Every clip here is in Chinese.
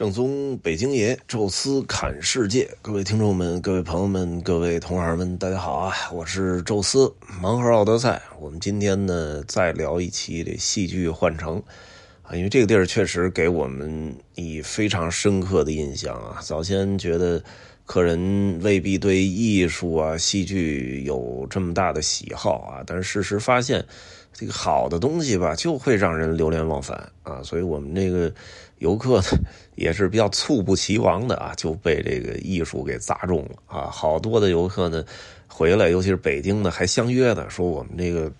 正宗北京爷，宙斯侃世界。各位听众们、各位朋友们、各位同行们，大家好啊！我是宙斯，盲盒奥德赛。我们今天呢，再聊一期这戏剧幻城啊，因为这个地儿确实给我们以非常深刻的印象啊。早先觉得客人未必对艺术啊、戏剧有这么大的喜好啊，但是事实发现，这个好的东西吧，就会让人流连忘返啊。所以我们这个。游客呢也是比较猝不及防的啊，就被这个艺术给砸中了啊！好多的游客呢回来，尤其是北京的，还相约呢，说我们这个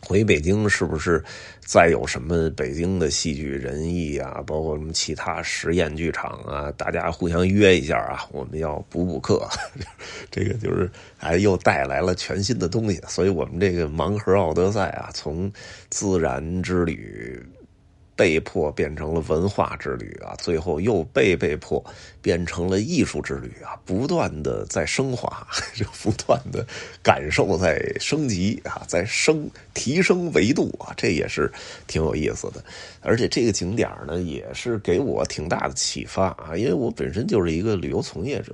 回北京是不是再有什么北京的戏剧人艺啊，包括什么其他实验剧场啊，大家互相约一下啊，我们要补补课。这个就是哎，又带来了全新的东西，所以我们这个盲盒奥德赛啊，从自然之旅。被迫变成了文化之旅啊，最后又被被迫变成了艺术之旅啊，不断的在升华，就不断的感受在升级啊，在升提升维度啊，这也是挺有意思的。而且这个景点呢，也是给我挺大的启发啊，因为我本身就是一个旅游从业者，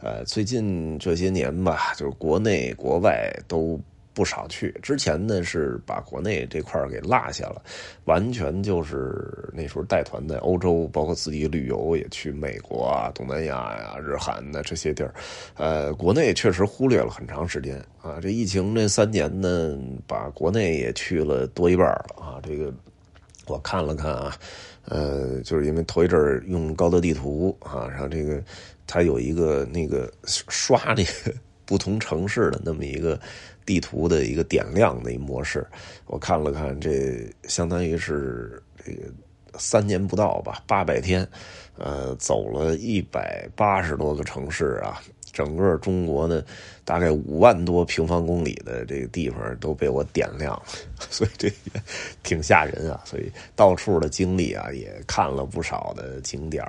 呃，最近这些年吧，就是国内国外都。不少去，之前呢是把国内这块给落下了，完全就是那时候带团在欧洲，包括自己旅游也去美国啊、东南亚呀、日韩的这些地儿，呃，国内确实忽略了很长时间啊。这疫情这三年呢，把国内也去了多一半了啊。这个我看了看啊，呃，就是因为头一阵用高德地图啊，然后这个它有一个那个刷这个不同城市的那么一个。地图的一个点亮的一模式，我看了看，这相当于是这个三年不到吧，八百天，呃，走了一百八十多个城市啊。整个中国呢，大概五万多平方公里的这个地方都被我点亮了，所以这也挺吓人啊。所以到处的经历啊，也看了不少的景点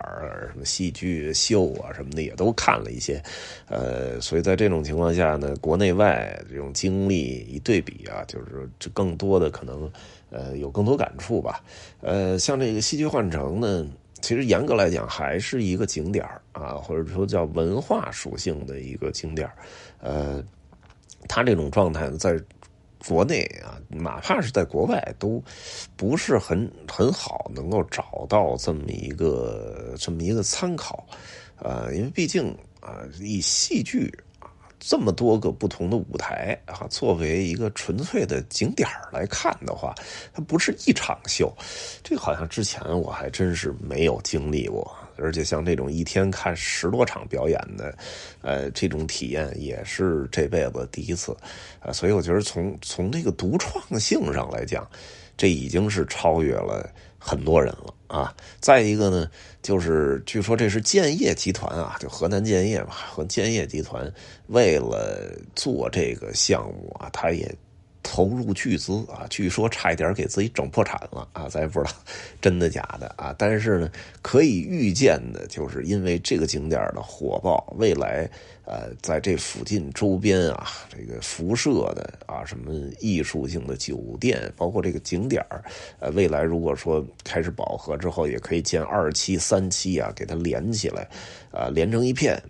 什么戏剧秀啊什么的也都看了一些。呃，所以在这种情况下呢，国内外这种经历一对比啊，就是这更多的可能呃有更多感触吧。呃，像这个戏剧幻城呢。其实严格来讲，还是一个景点啊，或者说叫文化属性的一个景点呃，它这种状态，在国内啊，哪怕是在国外，都不是很很好能够找到这么一个这么一个参考。呃，因为毕竟啊，以戏剧。这么多个不同的舞台啊，作为一个纯粹的景点来看的话，它不是一场秀。这个好像之前我还真是没有经历过，而且像这种一天看十多场表演的，呃，这种体验也是这辈子第一次啊。所以我觉得从从这个独创性上来讲，这已经是超越了很多人了啊。再一个呢。就是据说这是建业集团啊，就河南建业吧，和建业集团为了做这个项目啊，他也。投入巨资啊，据说差一点给自己整破产了啊，咱也不知道真的假的啊。但是呢，可以预见的就是因为这个景点的火爆，未来呃，在这附近周边啊，这个辐射的啊，什么艺术性的酒店，包括这个景点呃，未来如果说开始饱和之后，也可以建二期、三期啊，给它连起来，啊，连成一片。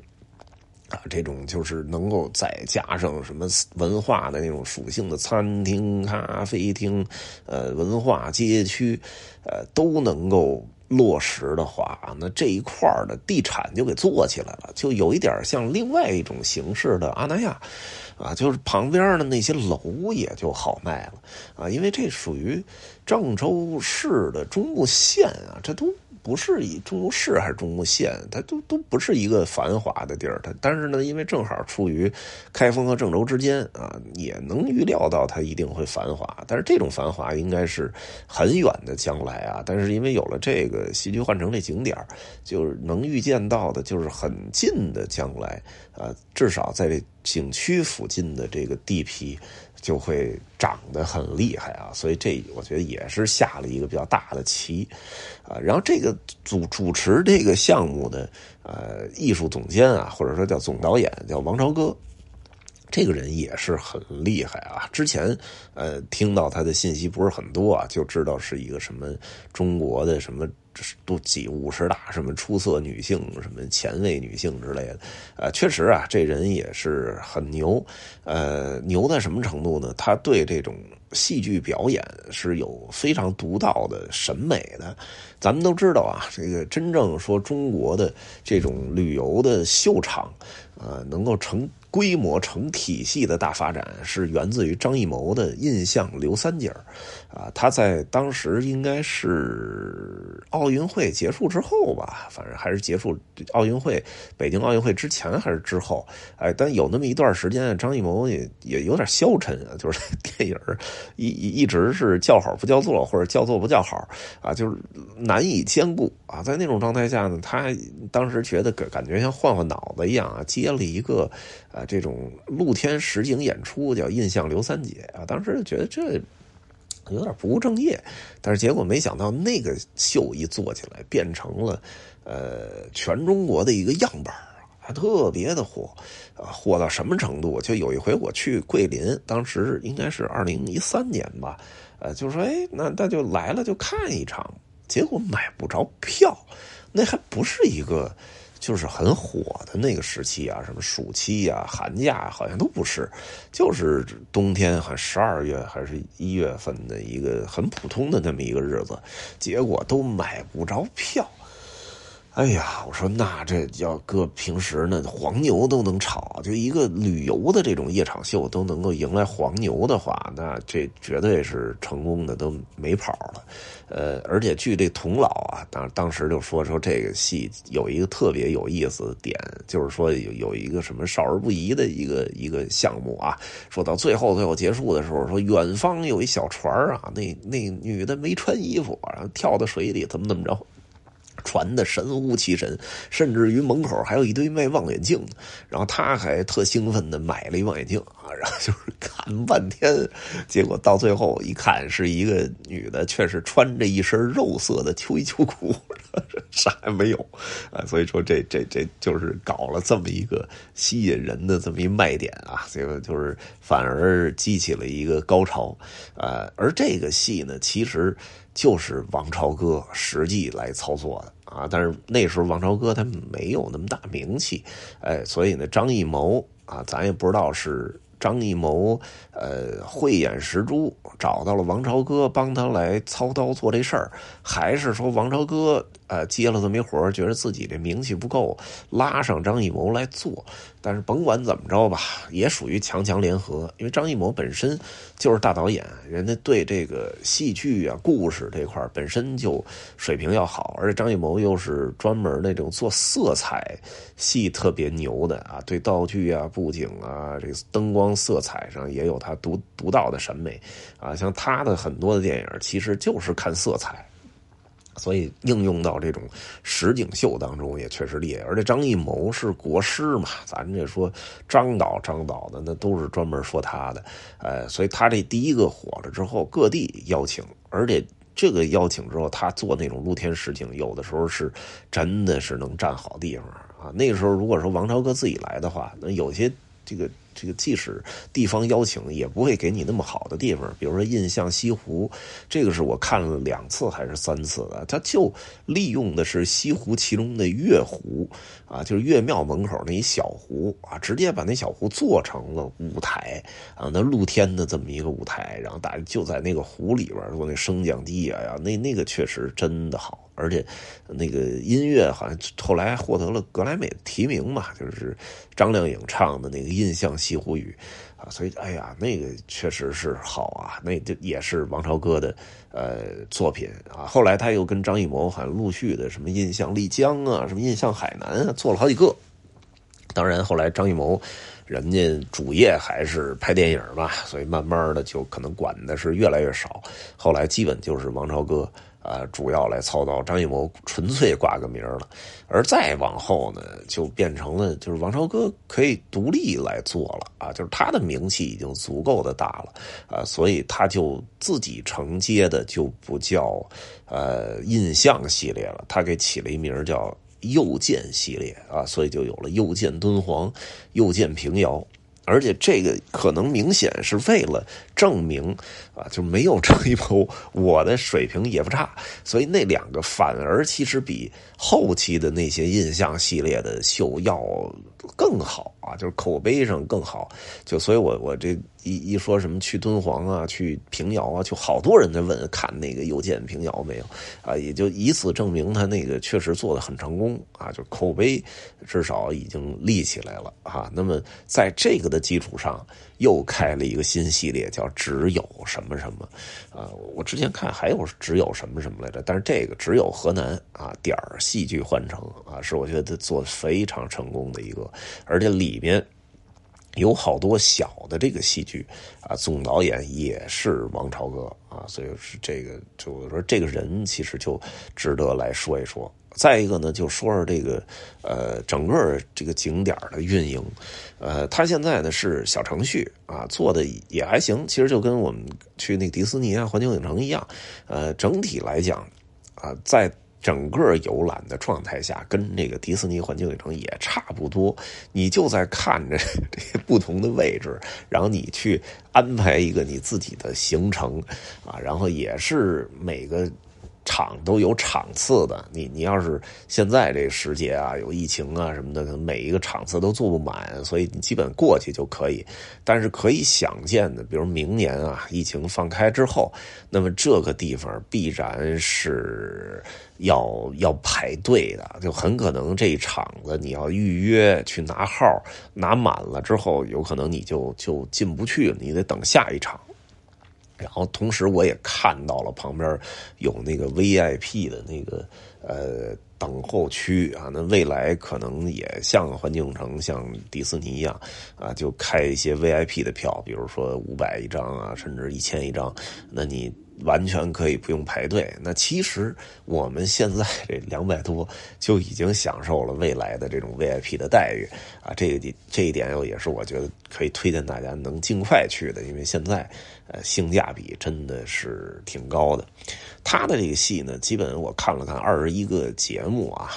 啊，这种就是能够再加上什么文化的那种属性的餐厅、咖啡厅，呃，文化街区，呃，都能够落实的话，那这一块的地产就给做起来了，就有一点像另外一种形式的阿那亚，啊，就是旁边的那些楼也就好卖了，啊，因为这属于郑州市的中部县啊，这都。不是以中牟市还是中牟县，它都都不是一个繁华的地儿。它但是呢，因为正好处于开封和郑州之间啊，也能预料到它一定会繁华。但是这种繁华应该是很远的将来啊。但是因为有了这个戏剧幻城这景点就是能预见到的，就是很近的将来啊，至少在这景区附近的这个地皮。就会长得很厉害啊，所以这我觉得也是下了一个比较大的棋，啊，然后这个主主持这个项目的呃艺术总监啊，或者说叫总导演叫王朝歌，这个人也是很厉害啊。之前呃听到他的信息不是很多啊，就知道是一个什么中国的什么这是都几五十大，什么出色女性，什么前卫女性之类的，呃，确实啊，这人也是很牛，呃，牛在什么程度呢？他对这种戏剧表演是有非常独到的审美的。咱们都知道啊，这个真正说中国的这种旅游的秀场，呃，能够成。规模成体系的大发展是源自于张艺谋的印象刘三姐啊，他在当时应该是奥运会结束之后吧，反正还是结束奥运会，北京奥运会之前还是之后，哎，但有那么一段时间，张艺谋也也有点消沉啊，就是电影一一直是叫好不叫座，或者叫座不叫好啊，就是难以兼顾啊，在那种状态下呢，他当时觉得感感觉像换换脑子一样啊，接了一个啊。这种露天实景演出叫《印象刘三姐》啊，当时就觉得这有点不务正业，但是结果没想到那个秀一做起来，变成了呃全中国的一个样板还特别的火啊，火到什么程度？就有一回我去桂林，当时应该是二零一三年吧，呃，就说哎，那那就来了就看一场，结果买不着票，那还不是一个。就是很火的那个时期啊，什么暑期啊、寒假好像都不是，就是冬天，还十二月还是一月份的一个很普通的那么一个日子，结果都买不着票。哎呀，我说那这要搁平时呢，黄牛都能炒，就一个旅游的这种夜场秀都能够迎来黄牛的话，那这绝对是成功的都没跑了。呃，而且据这童老啊，当当时就说说这个戏有一个特别有意思的点，就是说有有一个什么少儿不宜的一个一个项目啊，说到最后最后结束的时候，说远方有一小船啊，那那女的没穿衣服，然后跳到水里，怎么怎么着。传的神乎其神，甚至于门口还有一堆卖望远镜的，然后他还特兴奋的买了一望远镜啊，然后就是看半天，结果到最后一看是一个女的，却是穿着一身肉色的秋衣秋裤，啥也没有啊，所以说这这这就是搞了这么一个吸引人的这么一卖点啊，结果就是反而激起了一个高潮，呃，而这个戏呢，其实。就是王朝歌实际来操作的啊，但是那时候王朝歌他没有那么大名气，哎，所以呢，张艺谋啊，咱也不知道是张艺谋呃慧眼识珠找到了王朝歌帮他来操刀做这事儿，还是说王朝歌。呃，接了这么一活觉得自己这名气不够，拉上张艺谋来做。但是甭管怎么着吧，也属于强强联合。因为张艺谋本身就是大导演，人家对这个戏剧啊、故事这块本身就水平要好，而且张艺谋又是专门那种做色彩戏特别牛的啊，对道具啊、布景啊、这个灯光色彩上也有他独独到的审美啊。像他的很多的电影，其实就是看色彩。所以应用到这种实景秀当中也确实厉害，而且张艺谋是国师嘛，咱这说张导张导的那都是专门说他的，呃，所以他这第一个火了之后，各地邀请，而且这个邀请之后，他做那种露天实景，有的时候是真的是能占好地方啊。那个时候如果说王朝哥自己来的话，那有些这个。这个即使地方邀请，也不会给你那么好的地方。比如说印象西湖，这个是我看了两次还是三次的，他就利用的是西湖其中的月湖啊，就是岳庙门口那一小湖啊，直接把那小湖做成了舞台啊，那露天的这么一个舞台，然后大家就在那个湖里边做那升降机啊呀，那那个确实真的好。而且，那个音乐好像后来获得了格莱美的提名嘛，就是张靓颖唱的那个《印象西湖雨》啊，所以哎呀，那个确实是好啊，那这也是王朝歌的呃作品啊。后来他又跟张艺谋好像陆续的什么《印象丽江》啊，什么《印象海南》啊，做了好几个。当然后来张艺谋人家主业还是拍电影嘛，所以慢慢的就可能管的是越来越少。后来基本就是王朝歌。啊，主要来操刀，张艺谋纯粹挂个名了，而再往后呢，就变成了就是王朝歌可以独立来做了啊，就是他的名气已经足够的大了啊，所以他就自己承接的就不叫呃印象系列了，他给起了一名叫又见系列啊，所以就有了又见敦煌、又见平遥。而且这个可能明显是为了证明啊，就没有张艺谋，我的水平也不差，所以那两个反而其实比后期的那些印象系列的秀要更好啊，就是口碑上更好。就所以，我我这一一说什么去敦煌啊，去平遥啊，就好多人在问看那个又见平遥没有啊，也就以此证明他那个确实做的很成功啊，就口碑至少已经立起来了啊。那么在这个的基础上，又开了一个新系列，叫“只有什么什么”啊。我之前看还有“只有什么什么”来着，但是这个“只有河南”啊点儿戏剧换成啊，是我觉得做的非常成功的一个，而且里面有好多小的这个戏剧啊，总导演也是王朝歌啊，所以是这个，就我说这个人其实就值得来说一说。再一个呢，就说说这个，呃，整个这个景点的运营，呃，他现在呢是小程序啊，做的也还行。其实就跟我们去那个迪士尼啊、环球影城一样，呃，整体来讲啊，在整个游览的状态下，跟那个迪士尼、环球影城也差不多。你就在看着这不同的位置，然后你去安排一个你自己的行程啊，然后也是每个。场都有场次的，你你要是现在这时节啊，有疫情啊什么的，可能每一个场次都坐不满，所以你基本过去就可以。但是可以想见的，比如明年啊，疫情放开之后，那么这个地方必然是要要排队的，就很可能这一场子你要预约去拿号，拿满了之后，有可能你就就进不去了，你得等下一场。然后同时我也看到了旁边有那个 VIP 的那个呃等候区啊，那未来可能也像环境城、像迪士尼一样啊，就开一些 VIP 的票，比如说五百一张啊，甚至一千一张，那你。完全可以不用排队。那其实我们现在这两百多就已经享受了未来的这种 VIP 的待遇啊！这个这一点也是我觉得可以推荐大家能尽快去的，因为现在呃性价比真的是挺高的。他的这个戏呢，基本我看了看二十一个节目啊。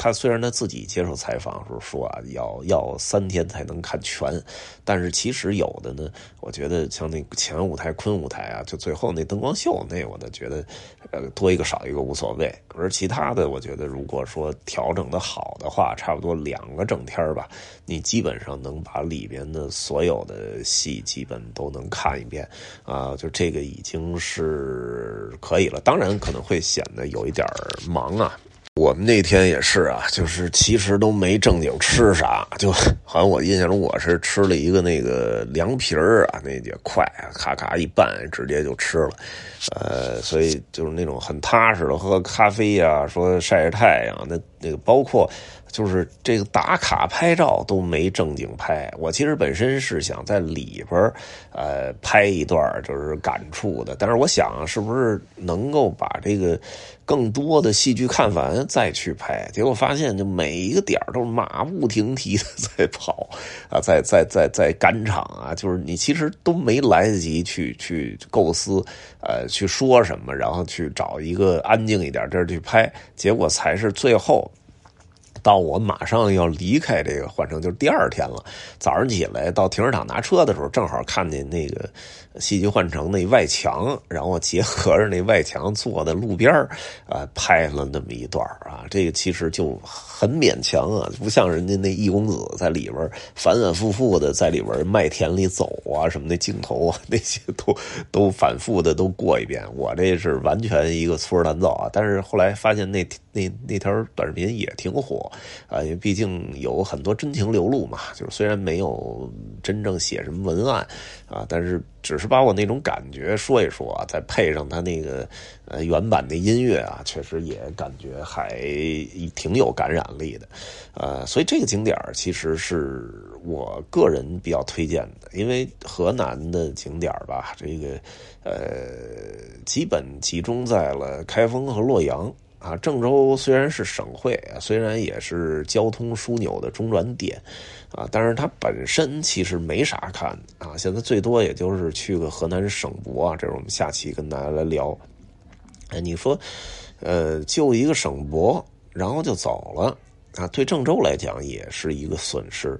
他虽然他自己接受采访时候说啊，要要三天才能看全，但是其实有的呢，我觉得像那前舞台、昆舞台啊，就最后那灯光秀那，我倒觉得呃多一个少一个无所谓。而其他的，我觉得如果说调整的好的话，差不多两个整天吧，你基本上能把里边的所有的戏基本都能看一遍啊。就这个已经是可以了。当然可能会显得有一点忙啊。我们那天也是啊，就是其实都没正经吃啥，就好像我印象中我是吃了一个那个凉皮儿啊，那也快，咔咔一拌直接就吃了，呃，所以就是那种很踏实的喝咖啡呀，说晒晒太阳，那那个包括。就是这个打卡拍照都没正经拍，我其实本身是想在里边呃，拍一段就是感触的，但是我想是不是能够把这个更多的戏剧看完再去拍，结果发现就每一个点都是马不停蹄的在跑啊，在在在在赶场啊，就是你其实都没来得及去去构思，呃，去说什么，然后去找一个安静一点地儿去拍，结果才是最后。到我马上要离开这个换乘，就是第二天了。早上起来到停车场拿车的时候，正好看见那个戏剧换乘那外墙，然后结合着那外墙坐在路边啊，拍了那么一段啊。这个其实就很勉强啊，不像人家那易公子在里边反反复复的在里边麦田里走啊，什么的镜头啊，那些都都反复的都过一遍。我这是完全一个粗制滥造啊。但是后来发现那那那条短视频也挺火。啊，因为毕竟有很多真情流露嘛，就是虽然没有真正写什么文案啊，但是只是把我那种感觉说一说啊，再配上他那个呃原版的音乐啊，确实也感觉还挺有感染力的，呃，所以这个景点其实是我个人比较推荐的，因为河南的景点吧，这个呃基本集中在了开封和洛阳。啊，郑州虽然是省会，虽然也是交通枢纽的中转点，啊，但是它本身其实没啥看啊。现在最多也就是去个河南省博啊，这是我们下期跟大家来聊。哎，你说，呃，就一个省博，然后就走了啊？对郑州来讲也是一个损失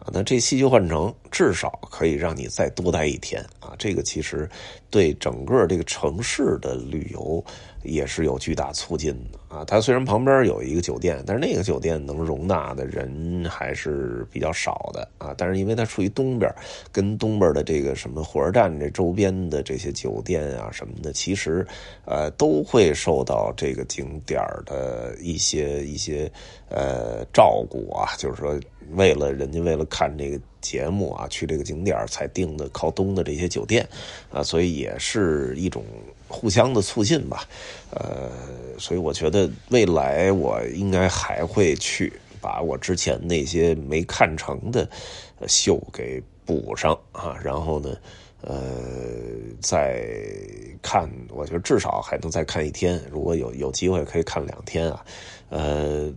啊，那这期就换成至少可以让你再多待一天啊，这个其实对整个这个城市的旅游也是有巨大促进的啊。它虽然旁边有一个酒店，但是那个酒店能容纳的人还是比较少的啊。但是因为它处于东边，跟东边的这个什么火车站这周边的这些酒店啊什么的，其实呃都会受到这个景点的一些一些呃照顾啊，就是说。为了人家为了看这个节目啊，去这个景点才订的靠东的这些酒店，啊，所以也是一种互相的促进吧，呃，所以我觉得未来我应该还会去把我之前那些没看成的秀给补上啊，然后呢。呃，再看，我觉得至少还能再看一天。如果有有机会，可以看两天啊。呃，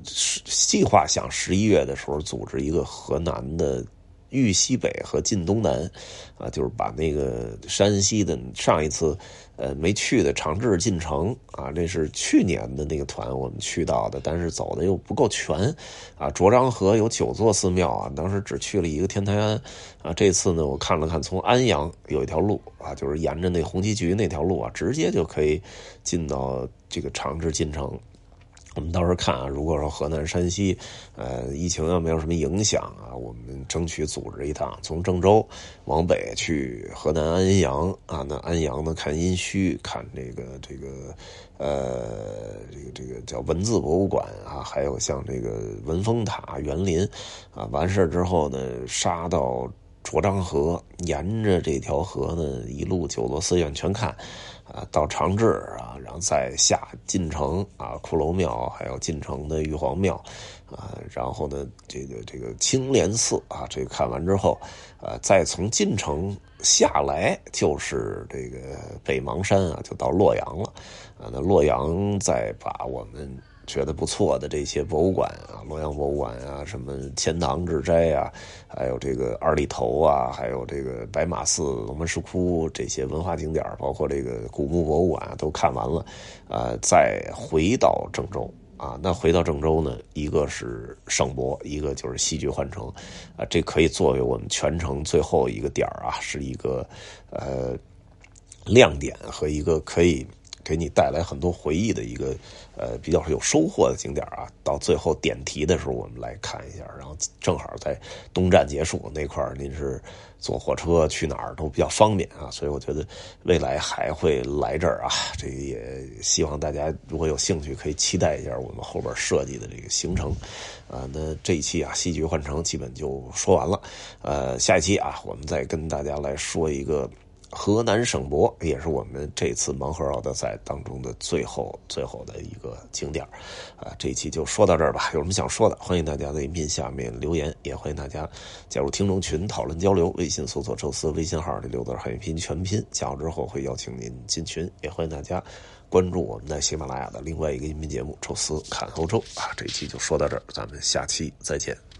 计划想十一月的时候组织一个河南的。豫西北和晋东南，啊，就是把那个山西的上一次，呃，没去的长治晋城啊，这是去年的那个团我们去到的，但是走的又不够全，啊，卓漳河有九座寺庙啊，当时只去了一个天台庵，啊，这次呢，我看了看，从安阳有一条路啊，就是沿着那红旗渠那条路啊，直接就可以进到这个长治晋城。我们到时候看啊，如果说河南、山西，呃，疫情要没有什么影响啊，我们争取组织一趟，从郑州往北去河南安阳啊。那安阳呢，看殷墟，看这个这个，呃，这个这个叫文字博物馆啊，还有像这个文峰塔、园林啊。完事之后呢，杀到浊漳河，沿着这条河呢，一路九座寺院全看。啊，到长治啊，然后再下晋城啊，骷髅庙，还有晋城的玉皇庙，啊，然后呢，这个这个青莲寺啊，这个看完之后，呃，再从晋城下来就是这个北邙山啊，就到洛阳了，啊，那洛阳再把我们。觉得不错的这些博物馆啊，洛阳博物馆啊，什么钱塘之斋啊，还有这个二里头啊，还有这个白马寺、龙门石窟这些文化景点，包括这个古墓博物馆都看完了，啊，再回到郑州啊，那回到郑州呢，一个是省博，一个就是戏剧换乘，啊，这可以作为我们全程最后一个点啊，是一个呃亮点和一个可以。给你带来很多回忆的一个，呃，比较有收获的景点啊。到最后点题的时候，我们来看一下。然后正好在东站结束那块您是坐火车去哪儿都比较方便啊。所以我觉得未来还会来这儿啊。这也希望大家如果有兴趣，可以期待一下我们后边设计的这个行程。啊，那这一期啊，戏剧换乘基本就说完了。呃，下一期啊，我们再跟大家来说一个。河南省博也是我们这次盲盒奥德赛当中的最后最后的一个景点啊，这一期就说到这儿吧。有什么想说的，欢迎大家在音频下面留言，也欢迎大家加入听众群讨论交流。微信搜索“宙斯”微信号这六字汉语拼音全拼，加入之后会邀请您进群。也欢迎大家关注我们在喜马拉雅的另外一个音频节目《宙斯看欧洲》啊。这一期就说到这儿，咱们下期再见。